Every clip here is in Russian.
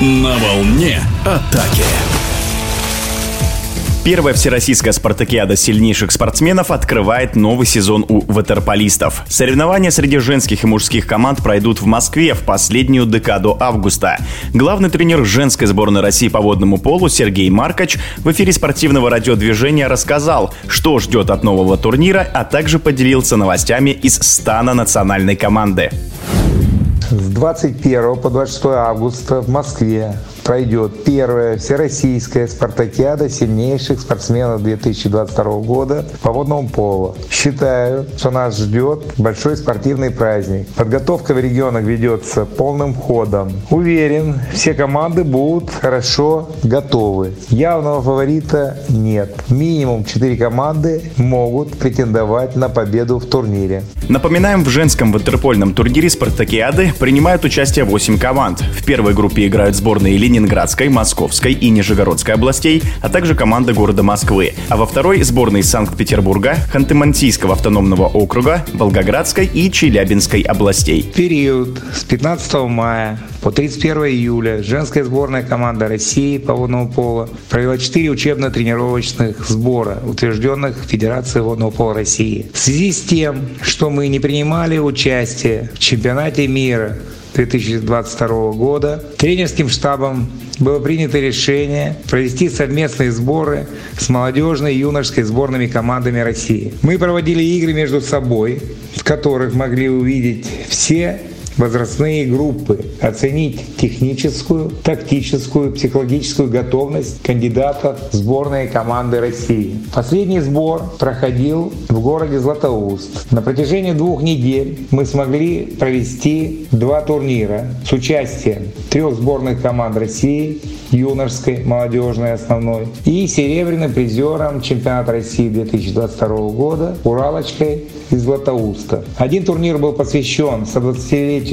На волне атаки. Первая всероссийская спартакиада сильнейших спортсменов открывает новый сезон у ватерполистов. Соревнования среди женских и мужских команд пройдут в Москве в последнюю декаду августа. Главный тренер женской сборной России по водному полу Сергей Маркач в эфире спортивного радиодвижения рассказал, что ждет от нового турнира, а также поделился новостями из стана национальной команды. С 21 по 26 августа в Москве пройдет первая всероссийская спартакиада сильнейших спортсменов 2022 года по водному полу. Считаю, что нас ждет большой спортивный праздник. Подготовка в регионах ведется полным ходом. Уверен, все команды будут хорошо готовы. Явного фаворита нет. Минимум 4 команды могут претендовать на победу в турнире. Напоминаем, в женском ватерпольном турнире спартакиады принимают участие 8 команд. В первой группе играют сборные Ленинградской, Московской и Нижегородской областей, а также команда города Москвы. А во второй сборные Санкт-Петербурга, Ханты-Мансийского автономного округа, Волгоградской и Челябинской областей. Период с 15 мая по 31 июля женская сборная команда России по водному пола провела 4 учебно-тренировочных сбора, утвержденных Федерацией водного пола России. В связи с тем, что мы не принимали участие в чемпионате мира 2022 года тренерским штабом было принято решение провести совместные сборы с молодежной и юношеской сборными командами России. Мы проводили игры между собой, в которых могли увидеть все возрастные группы, оценить техническую, тактическую, психологическую готовность кандидатов в сборные команды России. Последний сбор проходил в городе Златоуст. На протяжении двух недель мы смогли провести два турнира с участием трех сборных команд России, юношеской, молодежной основной, и серебряным призером чемпионата России 2022 года Уралочкой из Златоуста. Один турнир был посвящен 120-летию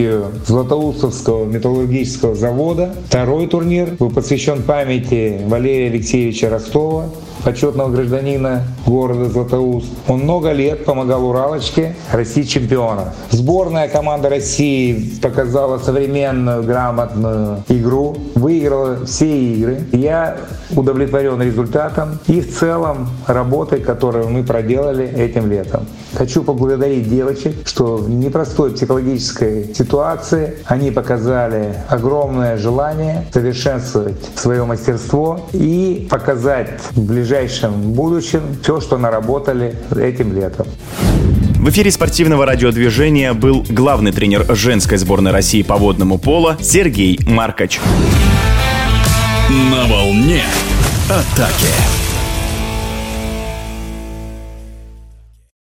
Златоустовского металлургического завода. Второй турнир был посвящен памяти Валерия Алексеевича Ростова, почетного гражданина города Златоуст. Он много лет помогал Уралочке России чемпиона. Сборная команда России показала современную, грамотную игру, выиграла все игры. Я удовлетворен результатом и в целом работой, которую мы проделали этим летом. Хочу поблагодарить девочек, что в непростой психологической ситуации они показали огромное желание совершенствовать свое мастерство и показать в ближайшем будущем все, что наработали этим летом. В эфире спортивного радиодвижения был главный тренер женской сборной России по водному полу Сергей Маркач. На волне атаки.